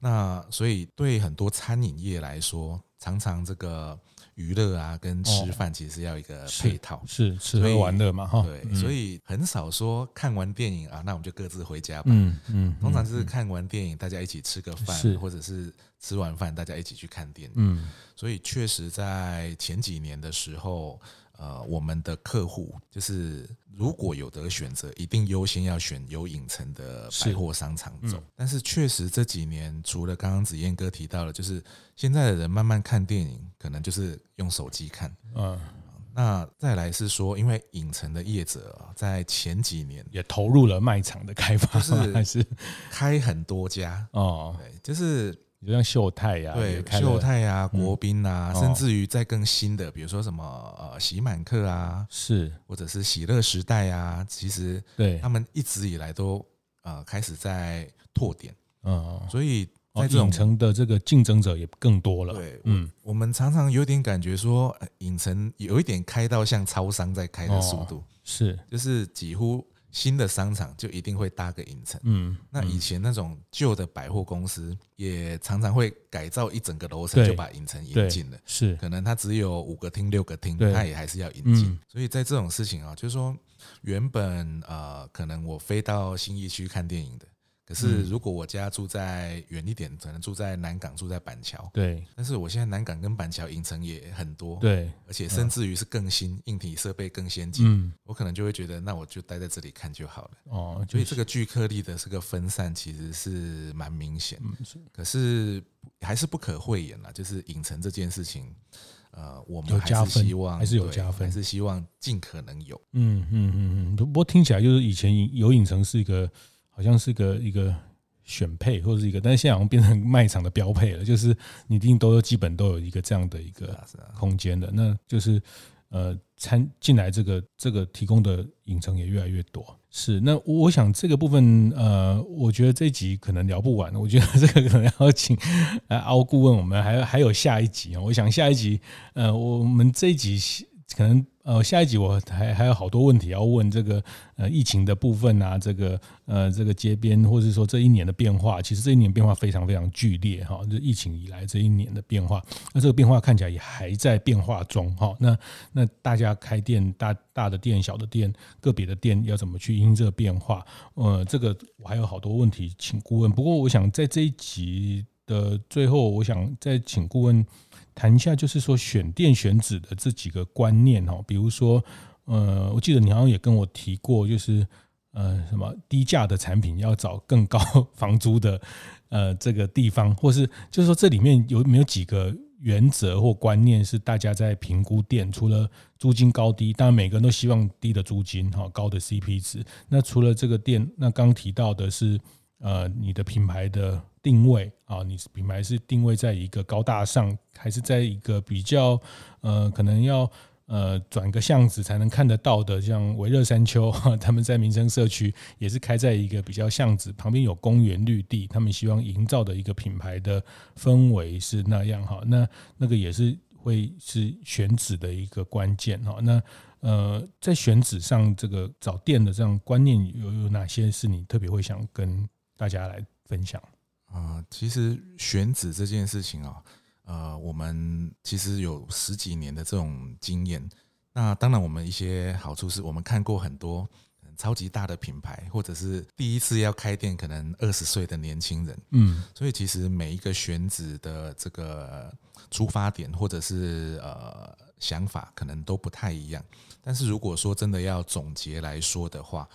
那所以对很多餐饮业来说，常常这个娱乐啊跟吃饭其实是要一个配套，哦、是吃喝玩乐嘛哈。对，所以很少说看完电影啊，那我们就各自回家吧。嗯嗯，通常就是看完电影，大家一起吃个饭，或者是吃完饭大家一起去看电影。嗯，所以确实在前几年的时候。呃，我们的客户就是如果有得选择，一定优先要选有影城的百货商场走。嗯、但是确实这几年，除了刚刚子燕哥提到的，就是现在的人慢慢看电影，可能就是用手机看。嗯，那再来是说，因为影城的业者在前几年也投入了卖场的开发，就是 还是开很多家哦，对，就是。就像秀泰呀，对，秀泰呀，国宾啊，甚至于再更新的，比如说什么呃喜满客啊，是，或者是喜乐时代啊，其实对。他们一直以来都呃开始在拓点，嗯，所以在这种影城的这个竞争者也更多了。对，嗯，我们常常有点感觉说，影城有一点开到像超商在开的速度，是，就是几乎。新的商场就一定会搭个影城，嗯，那以前那种旧的百货公司也常常会改造一整个楼层就把影城引进了，是，可能它只有五个厅六个厅，它也还是要引进，所以在这种事情啊，就是说原本呃可能我飞到新义区看电影的。可是，如果我家住在远一点，可能住在南港，住在板桥。对。但是我现在南港跟板桥影城也很多。对。而且甚至于是更新，硬体设备更先进。嗯。我可能就会觉得，那我就待在这里看就好了。哦。所以这个聚客力的这个分散其实是蛮明显。可是还是不可讳言啦，就是影城这件事情，呃，我们还是希望还是有加分，还是希望尽可能有。嗯嗯嗯嗯。不过听起来就是以前有影城是一个。好像是个一个选配或者是一个，但是现在好像变成卖场的标配了，就是你一定都基本都有一个这样的一个空间的，那就是呃参进来这个这个提供的影城也越来越多。是，那我想这个部分呃，我觉得这一集可能聊不完，我觉得这个可能要请呃凹顾问，我们还还有下一集啊，我想下一集呃，我们这一集可能。呃，下一集我还还有好多问题要问这个呃疫情的部分啊，这个呃这个街边，或者说这一年的变化，其实这一年变化非常非常剧烈哈，就疫情以来这一年的变化，那这个变化看起来也还在变化中哈。那那大家开店，大大的店、小的店、个别的店要怎么去因应这个变化？呃，这个我还有好多问题请顾问。不过我想在这一集的最后，我想再请顾问。谈一下，就是说选店选址的这几个观念哈，比如说，呃，我记得你好像也跟我提过，就是呃，什么低价的产品要找更高房租的 呃这个地方，或是就是说这里面有没有几个原则或观念是大家在评估店，除了租金高低，当然每个人都希望低的租金哈，高的 CP 值。那除了这个店，那刚提到的是。呃，你的品牌的定位啊，你是品牌是定位在一个高大上，还是在一个比较呃，可能要呃转个巷子才能看得到的，像维热山丘，他们在民生社区也是开在一个比较巷子旁边有公园绿地，他们希望营造的一个品牌的氛围是那样哈，那那个也是会是选址的一个关键哈，那呃在选址上这个找店的这样观念有有哪些是你特别会想跟大家来分享、呃，其实选址这件事情啊，呃，我们其实有十几年的这种经验。那当然，我们一些好处是我们看过很多超级大的品牌，或者是第一次要开店，可能二十岁的年轻人，嗯，所以其实每一个选址的这个出发点，或者是呃想法，可能都不太一样。但是如果说真的要总结来说的话，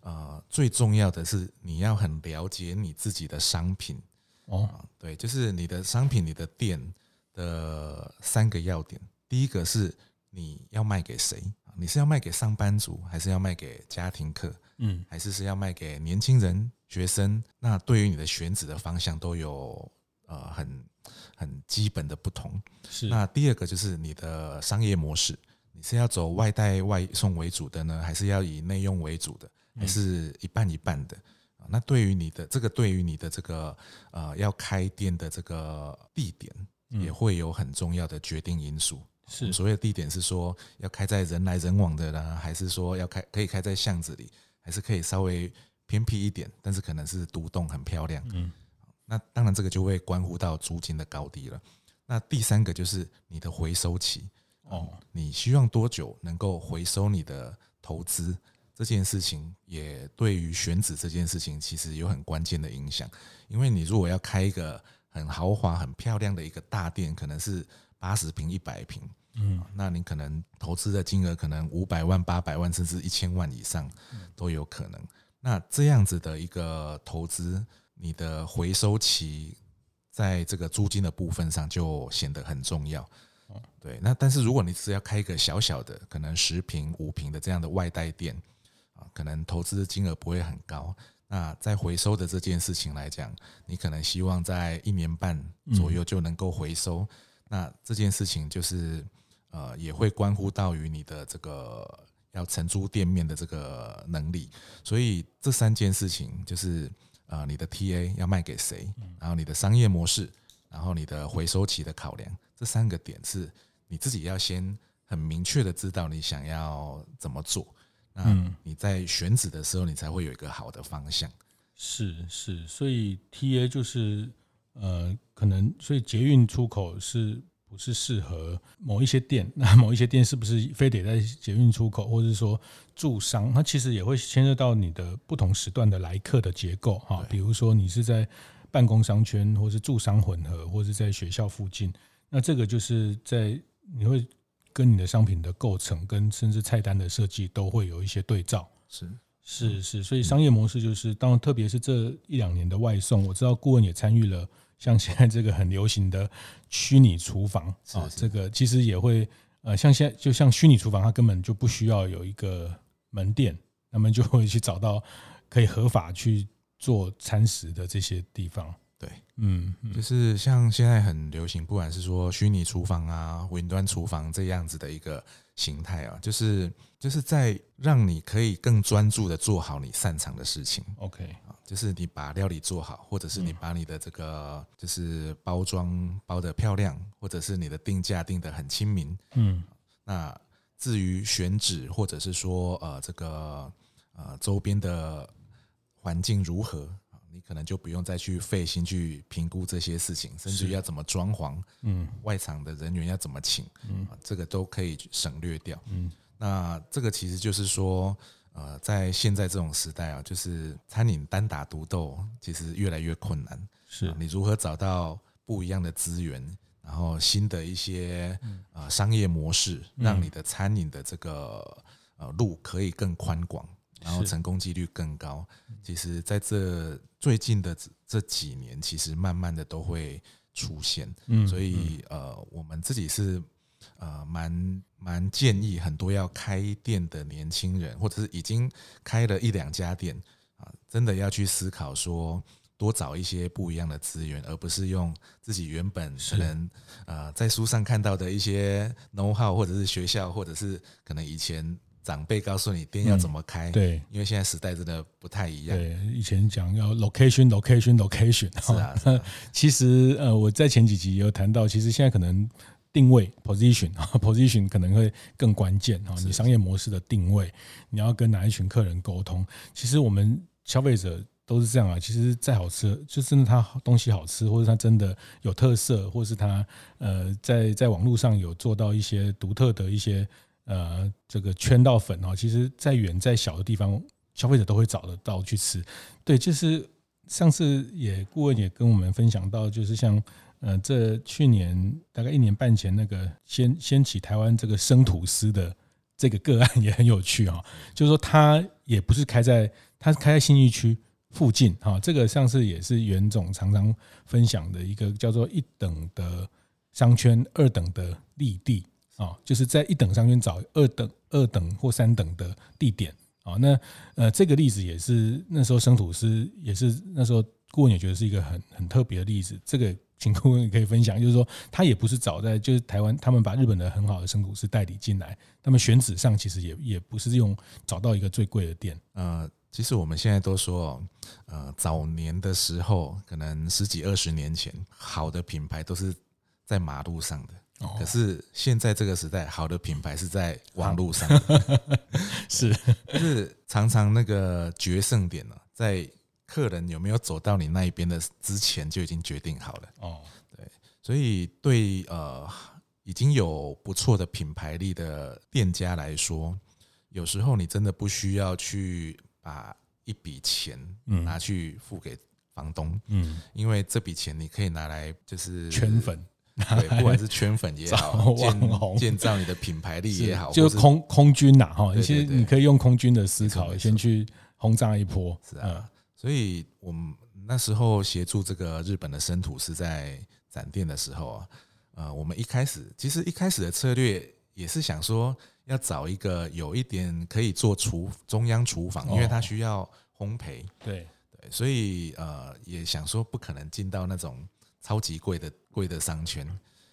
呃，最重要的是你要很了解你自己的商品哦，对，就是你的商品、你的店的三个要点。第一个是你要卖给谁？你是要卖给上班族，还是要卖给家庭客？嗯，还是是要卖给年轻人、学生？那对于你的选址的方向都有呃很很基本的不同。是。那第二个就是你的商业模式，你是要走外带外送为主的呢，还是要以内用为主的？还是一半一半的，那对于你的这个，对于你的这个呃要开店的这个地点，也会有很重要的决定因素。是所谓的地点是说要开在人来人往的呢，还是说要开可以开在巷子里，还是可以稍微偏僻一点，但是可能是独栋很漂亮。嗯，那当然这个就会关乎到租金的高低了。那第三个就是你的回收期哦，你希望多久能够回收你的投资？这件事情也对于选址这件事情其实有很关键的影响。因为你如果要开一个很豪华、很漂亮的一个大店，可能是八十平、一百平，嗯，那你可能投资的金额可能五百万、八百万，甚至一千万以上都有可能。那这样子的一个投资，你的回收期。在这个租金的部分上就显得很重要，对。那但是如果你只是要开一个小小的，可能十平、五平的这样的外带店，啊，可能投资金额不会很高。那在回收的这件事情来讲，你可能希望在一年半左右就能够回收。那这件事情就是呃，也会关乎到于你的这个要承租店面的这个能力。所以这三件事情就是。呃，你的 TA 要卖给谁？然后你的商业模式，然后你的回收期的考量，这三个点是你自己要先很明确的知道你想要怎么做。那你在选址的时候，你才会有一个好的方向。是是，所以 TA 就是呃，可能所以捷运出口是。不是适合某一些店，那某一些店是不是非得在捷运出口，或者是说住商？它其实也会牵涉到你的不同时段的来客的结构哈。比如说你是在办公商圈，或是住商混合，或是在学校附近，那这个就是在你会跟你的商品的构成，跟甚至菜单的设计都会有一些对照。是是是，所以商业模式就是，当然特别是这一两年的外送，我知道顾问也参与了。像现在这个很流行的虚拟厨房啊，这个其实也会呃，像现在就像虚拟厨房，它根本就不需要有一个门店，那么就会去找到可以合法去做餐食的这些地方。对，嗯，就是像现在很流行，不管是说虚拟厨房啊、云端厨房这样子的一个形态啊，就是就是在让你可以更专注的做好你擅长的事情。OK。就是你把料理做好，或者是你把你的这个就是包装包的漂亮，或者是你的定价定的很亲民。嗯，那至于选址，或者是说呃这个呃周边的环境如何，你可能就不用再去费心去评估这些事情，甚至要怎么装潢，嗯，外场的人员要怎么请，嗯，这个都可以省略掉。嗯，那这个其实就是说。呃，在现在这种时代啊，就是餐饮单打独斗，其实越来越困难。是你如何找到不一样的资源，然后新的一些呃商业模式，让你的餐饮的这个呃路可以更宽广，然后成功几率更高。其实，在这最近的这几年，其实慢慢的都会出现。嗯，所以呃，我们自己是。呃，蛮蛮建议很多要开店的年轻人，或者是已经开了一两家店啊，真的要去思考说，多找一些不一样的资源，而不是用自己原本可能呃在书上看到的一些 know how，或者是学校，或者是可能以前长辈告诉你店要怎么开。对，因为现在时代真的不太一样。对，以前讲要 location，location，location。是啊，是啊。其实呃，我在前几集有谈到，其实现在可能。定位 position 啊，position 可能会更关键啊。你商业模式的定位，你要跟哪一群客人沟通？其实我们消费者都是这样啊。其实再好吃，就真的它东西好吃，或者它真的有特色，或是它呃在在网络上有做到一些独特的一些呃这个圈到粉哦。其实，在远在小的地方，消费者都会找得到去吃。对，就是上次也顾问也跟我们分享到，就是像。呃，这去年大概一年半前，那个掀掀起台湾这个生吐司的这个个案也很有趣哈，就是说他也不是开在，他开在新义区附近哈，这个上次也是袁总常常分享的一个叫做一等的商圈，二等的利地啊，就是在一等商圈找二等、二等或三等的地点啊，那呃这个例子也是那时候生吐司也是那时候顾问也觉得是一个很很特别的例子，这个。请顾问也可以分享，就是说他也不是早在，就是台湾他们把日本的很好的生吐司代理进来，他们选址上其实也也不是用找到一个最贵的店。呃，其实我们现在都说，呃，早年的时候，可能十几二十年前，好的品牌都是在马路上的，哦、可是现在这个时代，好的品牌是在网络上。的，是，就是常常那个决胜点呢，在。客人有没有走到你那一边的之前就已经决定好了。哦，对，所以对呃已经有不错的品牌力的店家来说，有时候你真的不需要去把一笔钱拿去付给房东，嗯，因为这笔钱你可以拿来就是圈粉。对，不管是圈粉也好，建建造你的品牌力也好，就是空空军呐哈，其实你可以用空军的思考，先去轰炸一波。是啊，所以我们那时候协助这个日本的生土是在展店的时候啊，呃，我们一开始其实一开始的策略也是想说要找一个有一点可以做厨中央厨房，因为它需要烘焙。对对，所以呃也想说不可能进到那种。超级贵的贵的商圈，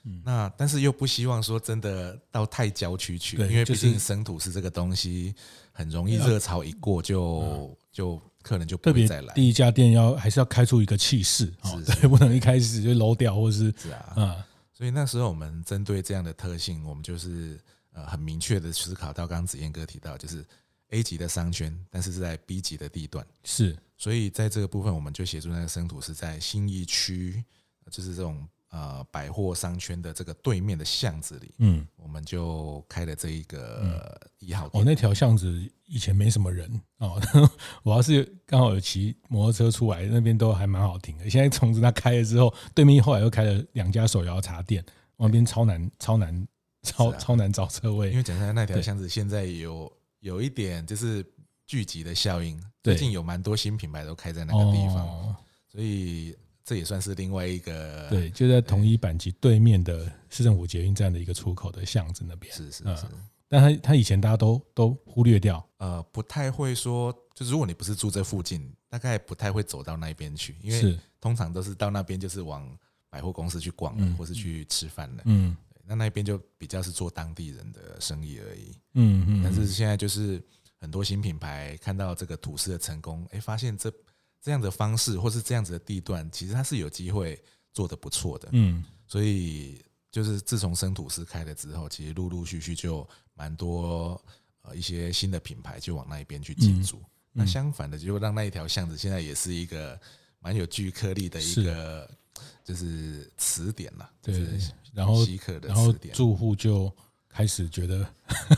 嗯，那但是又不希望说真的到太郊区去，因为毕竟生土是这个东西很容易热潮一过就就客人就不会再来。第一家店要还是要开出一个气势，对，不能一开始就 low 掉，或是是啊，嗯，所以那时候我们针对这样的特性，我们就是呃很明确的思考到，刚刚子燕哥提到，就是 A 级的商圈，但是是在 B 级的地段，是，所以在这个部分，我们就协助那个生土是在新义区。就是这种呃百货商圈的这个对面的巷子里，嗯，我们就开了这一个一号店。哦，那条巷子以前没什么人哦，我要是刚好有骑摩托车出来，那边都还蛮好停的。现在从它开了之后，对面后来又开了两家手摇茶店，那边超难、超难、超超难找车位。因为讲实在，那条巷子现在有有一点就是聚集的效应，最近有蛮多新品牌都开在那个地方，所以。这也算是另外一个对，就在同一板级对面的市政府捷运站的一个出口的巷子那边。是是是，但他他以前大家都都忽略掉，呃，不太会说，就如果你不是住这附近，大概不太会走到那边去，因为通常都是到那边就是往百货公司去逛，或是去吃饭的。嗯，那那边就比较是做当地人的生意而已。嗯嗯，但是现在就是很多新品牌看到这个吐司的成功，哎，发现这。这样的方式，或是这样子的地段，其实它是有机会做得不错的。嗯，所以就是自从生吐司开了之后，其实陆陆续续就蛮多呃一些新的品牌就往那一边去进驻。那相反的，就让那一条巷子现在也是一个蛮有聚客力的一个就是词典了。对，然后稀客的然后住户就。开始觉得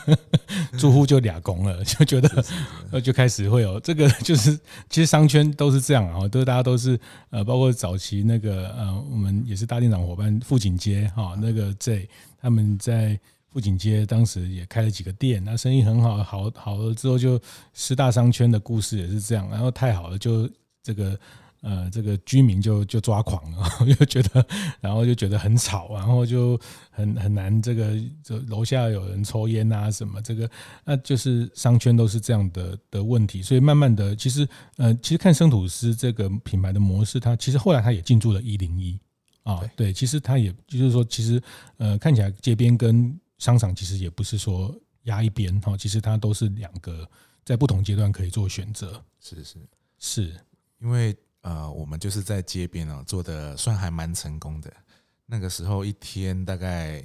住户就俩工了，就觉得呃就开始会有这个，就是其实商圈都是这样啊，都大家都是呃，包括早期那个呃，我们也是大店长伙伴富锦街哈，那个 J 他们在富锦街当时也开了几个店，那生意很好，好好了之后就十大商圈的故事也是这样，然后太好了就这个。呃，这个居民就就抓狂了，就觉得，然后就觉得很吵，然后就很很难。这个这楼下有人抽烟啊，什么这个，那就是商圈都是这样的的问题。所以慢慢的，其实呃，其实看生吐司这个品牌的模式，它其实后来它也进驻了一零一啊，对，其实它也就是说，其实呃，看起来街边跟商场其实也不是说压一边哈，其实它都是两个在不同阶段可以做选择。是是是，因为。呃，我们就是在街边啊，做的算还蛮成功的。那个时候一天大概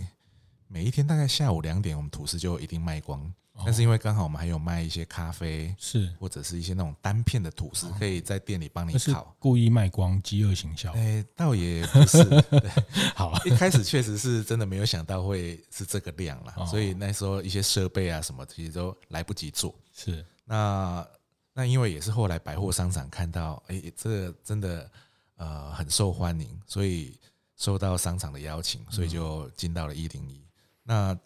每一天大概下午两点，我们吐司就一定卖光。但是因为刚好我们还有卖一些咖啡，是或者是一些那种单片的吐司，可以在店里帮你烤。故意卖光，饥饿行销？哎，倒也不是。好，一开始确实是真的没有想到会是这个量了，所以那时候一些设备啊什么其实都来不及做。是那。那因为也是后来百货商场看到，哎，这个真的呃很受欢迎，所以受到商场的邀请，所以就进到了一零一。那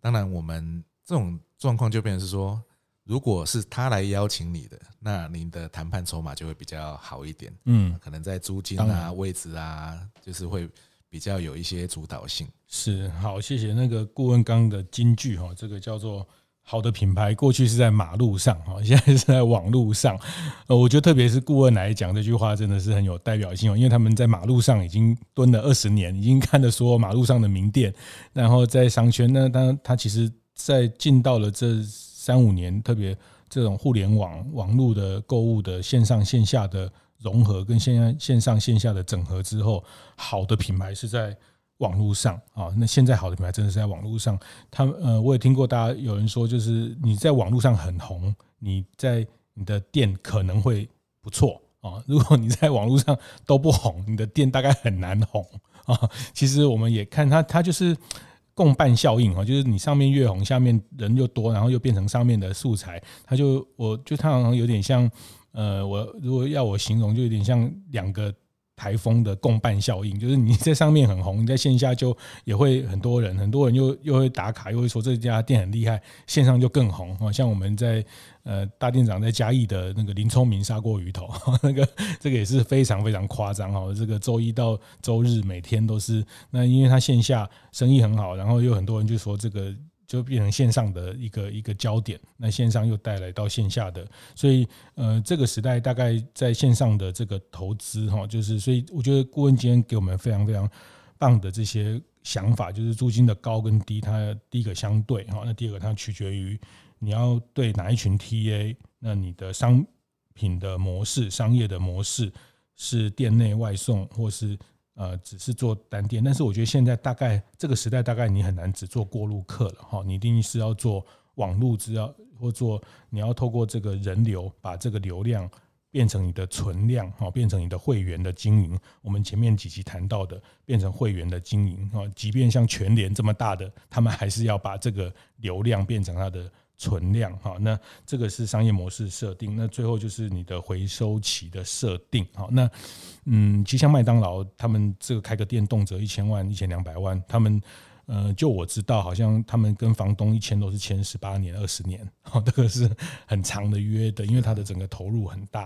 当然，我们这种状况就变成是说，如果是他来邀请你的，那您的谈判筹码就会比较好一点。嗯，可能在租金啊、位置啊，就是会比较有一些主导性。是，好，谢谢那个顾问刚的金句哈，这个叫做。好的品牌过去是在马路上，哈，现在是在网路上。呃，我觉得特别是顾问来讲这句话，真的是很有代表性哦，因为他们在马路上已经蹲了二十年，已经看了所有马路上的名店，然后在商圈呢，当他其实，在进到了这三五年，特别这种互联网网络的购物的线上线下的融合，跟线线上线下的整合之后，好的品牌是在。网络上啊，那现在好的品牌真的是在网络上。他们呃，我也听过大家有人说，就是你在网络上很红，你在你的店可能会不错啊。如果你在网络上都不红，你的店大概很难红啊。其实我们也看它，它就是共伴效应啊，就是你上面越红，下面人又多，然后又变成上面的素材，它就我就它好像有点像，呃，我如果要我形容，就有点像两个。台风的共伴效应，就是你在上面很红，你在线下就也会很多人，很多人又又会打卡，又会说这家店很厉害，线上就更红啊。像我们在呃大店长在嘉义的那个林聪明砂锅鱼头，那个这个也是非常非常夸张哈。这个周一到周日每天都是，那因为他线下生意很好，然后又很多人就说这个。就变成线上的一个一个焦点，那线上又带来到线下的，所以呃，这个时代大概在线上的这个投资哈，就是所以我觉得顾问今天给我们非常非常棒的这些想法，就是租金的高跟低，它第一个相对哈，那第二个它取决于你要对哪一群 TA，那你的商品的模式、商业的模式是店内外送或是。呃，只是做单店，但是我觉得现在大概这个时代，大概你很难只做过路客了哈，你一定是要做网络，只要或做你要透过这个人流，把这个流量变成你的存量哈，变成你的会员的经营。我们前面几期谈到的，变成会员的经营啊，即便像全联这么大的，他们还是要把这个流量变成他的。存量哈，那这个是商业模式设定，那最后就是你的回收期的设定哈。那嗯，其实像麦当劳，他们这个开个店动辄一千万、一千两百万，他们呃，就我知道，好像他们跟房东一签都是签十八年、二十年，哈，这个是很长的约的，因为它的整个投入很大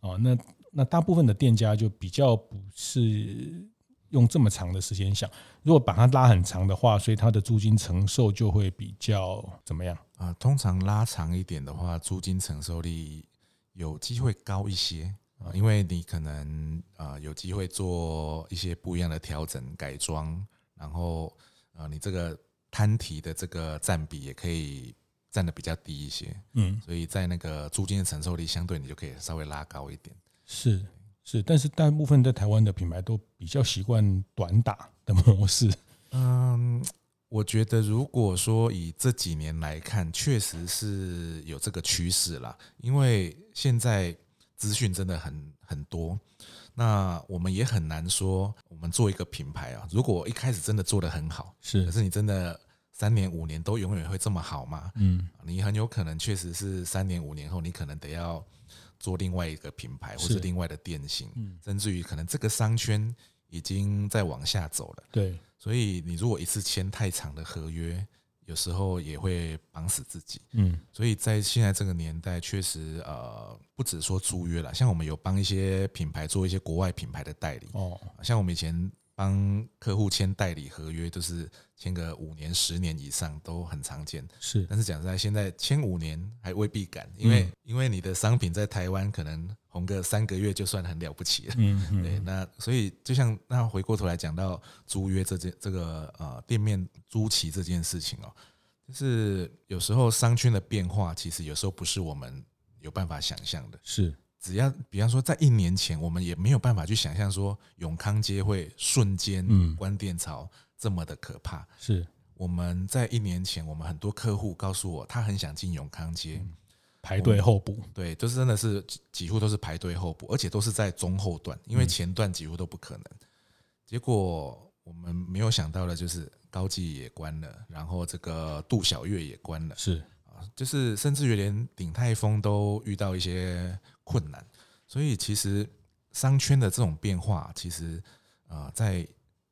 啊。那那大部分的店家就比较不是。用这么长的时间想，如果把它拉很长的话，所以它的租金承受就会比较怎么样啊？通常拉长一点的话，租金承受力有机会高一些啊，因为你可能啊有机会做一些不一样的调整改装，然后啊你这个摊提的这个占比也可以占的比较低一些，嗯，所以在那个租金的承受力相对你就可以稍微拉高一点，是。是，但是大部分在台湾的品牌都比较习惯短打的模式。嗯，我觉得如果说以这几年来看，确实是有这个趋势啦。因为现在资讯真的很很多，那我们也很难说，我们做一个品牌啊，如果一开始真的做得很好，是，可是你真的三年五年都永远会这么好吗？嗯，你很有可能确实是三年五年后，你可能得要。做另外一个品牌，或是另外的店型，甚至于可能这个商圈已经在往下走了。对，所以你如果一次签太长的合约，有时候也会绑死自己。嗯，所以在现在这个年代，确实呃，不只说租约了，像我们有帮一些品牌做一些国外品牌的代理。哦，像我们以前。帮客户签代理合约都是签个五年、十年以上都很常见。是，但是讲实在，现在签五年还未必敢，因为因为你的商品在台湾可能红个三个月就算很了不起了。嗯，对。那所以就像那回过头来讲到租约这件这个呃店面租期这件事情哦，就是有时候商圈的变化，其实有时候不是我们有办法想象的。是。只要比方说，在一年前，我们也没有办法去想象说永康街会瞬间关店潮这么的可怕。是我们在一年前，我们很多客户告诉我，他很想进永康街，排队候补。对，就是真的是几乎都是排队候补，而且都是在中后段，因为前段几乎都不可能。结果我们没有想到的就是高技也关了，然后这个杜小月也关了。是。就是甚至于连鼎泰丰都遇到一些困难，所以其实商圈的这种变化，其实啊，在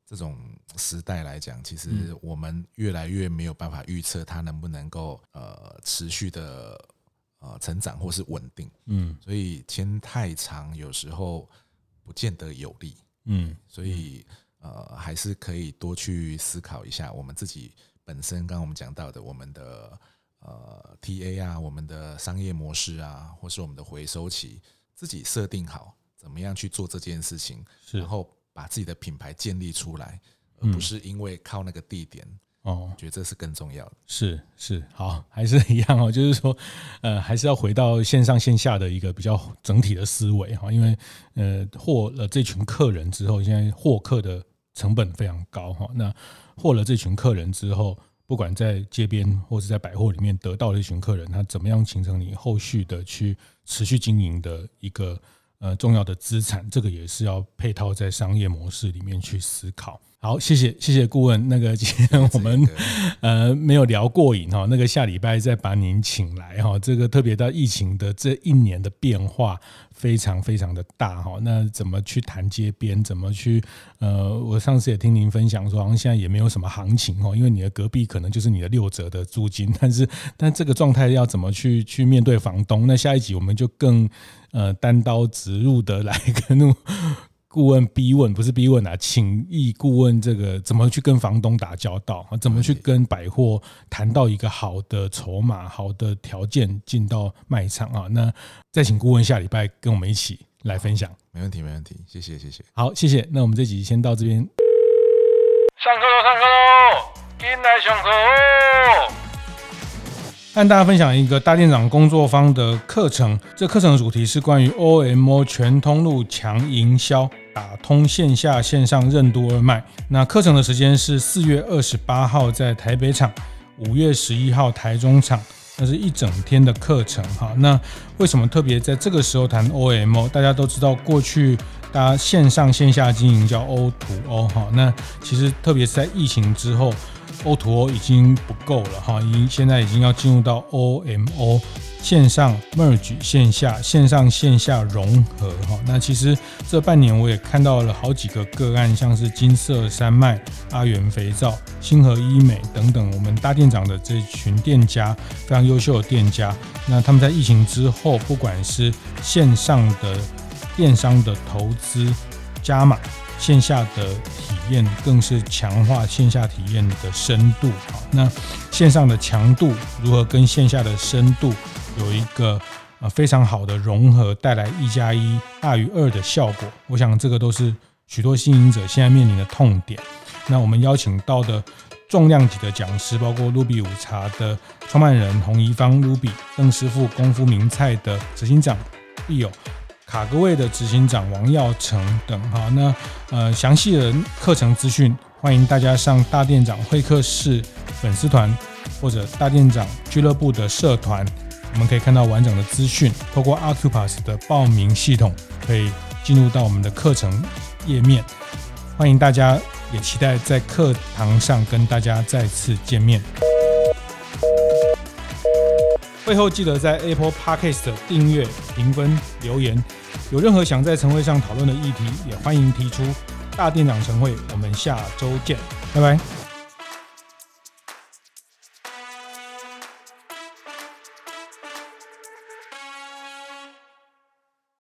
这种时代来讲，其实我们越来越没有办法预测它能不能够呃持续的呃成长或是稳定。嗯，所以签太长有时候不见得有利。嗯，所以呃还是可以多去思考一下我们自己本身刚刚我们讲到的我们的。呃，TA 啊，我们的商业模式啊，或是我们的回收期，自己设定好怎么样去做这件事情，然后把自己的品牌建立出来，而不是因为靠那个地点哦，觉得这是更重要的。是是，好，还是一样哦，就是说，呃，还是要回到线上线下的一个比较整体的思维哈，因为呃，获了这群客人之后，现在获客的成本非常高哈，那获了这群客人之后。不管在街边或是在百货里面得到的一群客人，他怎么样形成你后续的去持续经营的一个呃重要的资产，这个也是要配套在商业模式里面去思考。好，谢谢谢谢顾问。那个今天我们呃没有聊过瘾哈，那个下礼拜再把您请来哈。这个特别到疫情的这一年的变化非常非常的大哈。那怎么去谈街边？怎么去呃？我上次也听您分享说，好像现在也没有什么行情哦，因为你的隔壁可能就是你的六折的租金。但是但这个状态要怎么去去面对房东？那下一集我们就更呃单刀直入的来跟。顾问逼问不是逼问啊，请益顾问这个怎么去跟房东打交道啊？怎么去跟百货谈到一个好的筹码、好的条件进到卖场啊？那再请顾问下礼拜跟我们一起来分享。没问题，没问题，谢谢，谢谢。好，谢谢。那我们这集先到这边。上课喽，上课喽，进来上课哦。和大家分享一个大店长工作坊的课程，这课程的主题是关于 OMO 全通路强营销。打通线下线上任督二脉。那课程的时间是四月二十八号在台北场，五月十一号台中场，那是一整天的课程哈。那为什么特别在这个时候谈 OMO？大家都知道，过去大家线上线下经营叫 O to O 哈。那其实特别是在疫情之后，O to O 已经不够了哈，已经现在已经要进入到 OMO。线上 merge 线下，线上线下融合哈。那其实这半年我也看到了好几个个案，像是金色山脉、阿元肥皂、星河医美等等，我们大店长的这群店家非常优秀的店家。那他们在疫情之后，不管是线上的电商的投资加码，线下的体验更是强化线下体验的深度。好，那线上的强度如何跟线下的深度？有一个呃非常好的融合，带来一加一大于二的效果。我想这个都是许多经营者现在面临的痛点。那我们邀请到的重量级的讲师，包括 Ruby 午茶的创办人洪怡芳 Ruby、邓师傅功夫名菜的执行长 Bill、卡格味的执行长王耀成等哈。那呃详细的课程资讯，欢迎大家上大店长会客室粉丝团或者大店长俱乐部的社团。我们可以看到完整的资讯，透过 Acupass 的报名系统，可以进入到我们的课程页面。欢迎大家，也期待在课堂上跟大家再次见面。会后记得在 Apple Podcast 订阅、评分、留言。有任何想在晨会上讨论的议题，也欢迎提出。大店长晨会，我们下周见，拜拜。